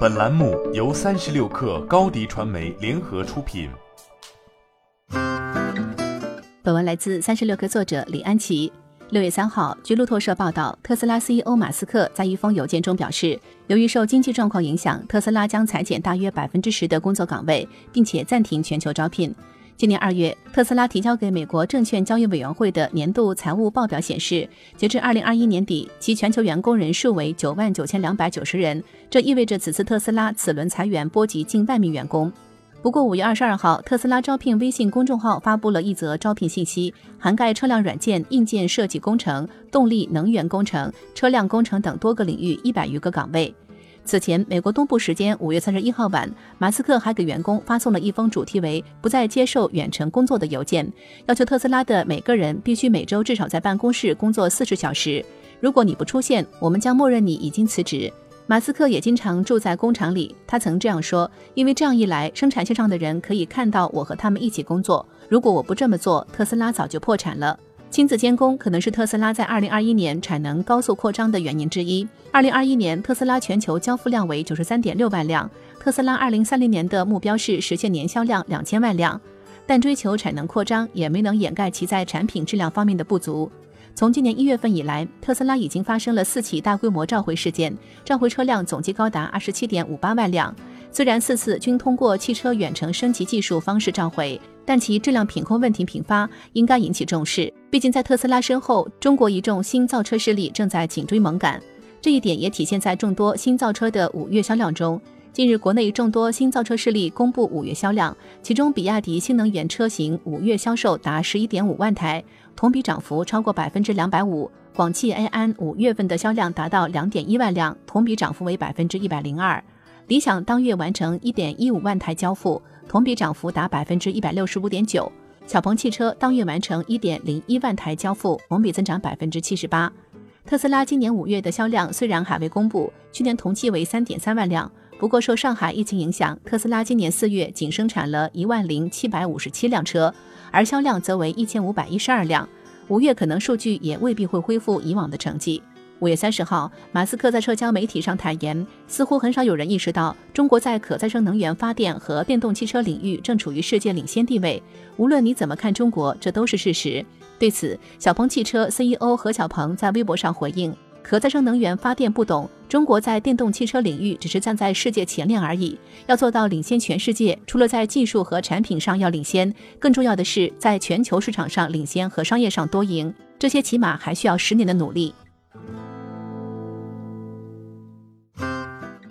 本栏目由三十六氪高低传媒联合出品。本文来自三十六氪作者李安琪。六月三号，据路透社报道，特斯拉 CEO 马斯克在一封邮件中表示，由于受经济状况影响，特斯拉将裁减大约百分之十的工作岗位，并且暂停全球招聘。今年二月，特斯拉提交给美国证券交易委员会的年度财务报表显示，截至二零二一年底，其全球员工人数为九万九千两百九十人。这意味着此次特斯拉此轮裁员波及近万名员工。不过，五月二十二号，特斯拉招聘微信公众号发布了一则招聘信息，涵盖车辆软件、硬件设计工程、动力能源工程、车辆工程等多个领域一百余个岗位。此前，美国东部时间五月三十一号晚，马斯克还给员工发送了一封主题为“不再接受远程工作”的邮件，要求特斯拉的每个人必须每周至少在办公室工作四十小时。如果你不出现，我们将默认你已经辞职。马斯克也经常住在工厂里，他曾这样说：“因为这样一来，生产线上的人可以看到我和他们一起工作。如果我不这么做，特斯拉早就破产了。”亲子监工可能是特斯拉在二零二一年产能高速扩张的原因之一。二零二一年，特斯拉全球交付量为九十三点六万辆。特斯拉二零三零年的目标是实现年销量两千万辆，但追求产能扩张也没能掩盖其在产品质量方面的不足。从今年一月份以来，特斯拉已经发生了四起大规模召回事件，召回车辆总计高达二十七点五八万辆。虽然四次均通过汽车远程升级技术方式召回。但其质量品控问题频发，应该引起重视。毕竟在特斯拉身后，中国一众新造车势力正在紧追猛赶，这一点也体现在众多新造车的五月销量中。近日，国内众多新造车势力公布五月销量，其中比亚迪新能源车型五月销售达十一点五万台，同比涨幅超过百分之两百五；广汽埃安五月份的销量达到两点一万辆，同比涨幅为百分之一百零二；理想当月完成一点一五万台交付。同比涨幅达百分之一百六十五点九，小鹏汽车当月完成一点零一万台交付，同比增长百分之七十八。特斯拉今年五月的销量虽然还未公布，去年同期为三点三万辆，不过受上海疫情影响，特斯拉今年四月仅生产了一万零七百五十七辆车，而销量则为一千五百一十二辆，五月可能数据也未必会恢复以往的成绩。五月三十号，马斯克在社交媒体上坦言，似乎很少有人意识到，中国在可再生能源发电和电动汽车领域正处于世界领先地位。无论你怎么看中国，这都是事实。对此，小鹏汽车 CEO 何小鹏在微博上回应：“可再生能源发电不懂，中国在电动汽车领域只是站在世界前列而已。要做到领先全世界，除了在技术和产品上要领先，更重要的是在全球市场上领先和商业上多赢。这些起码还需要十年的努力。”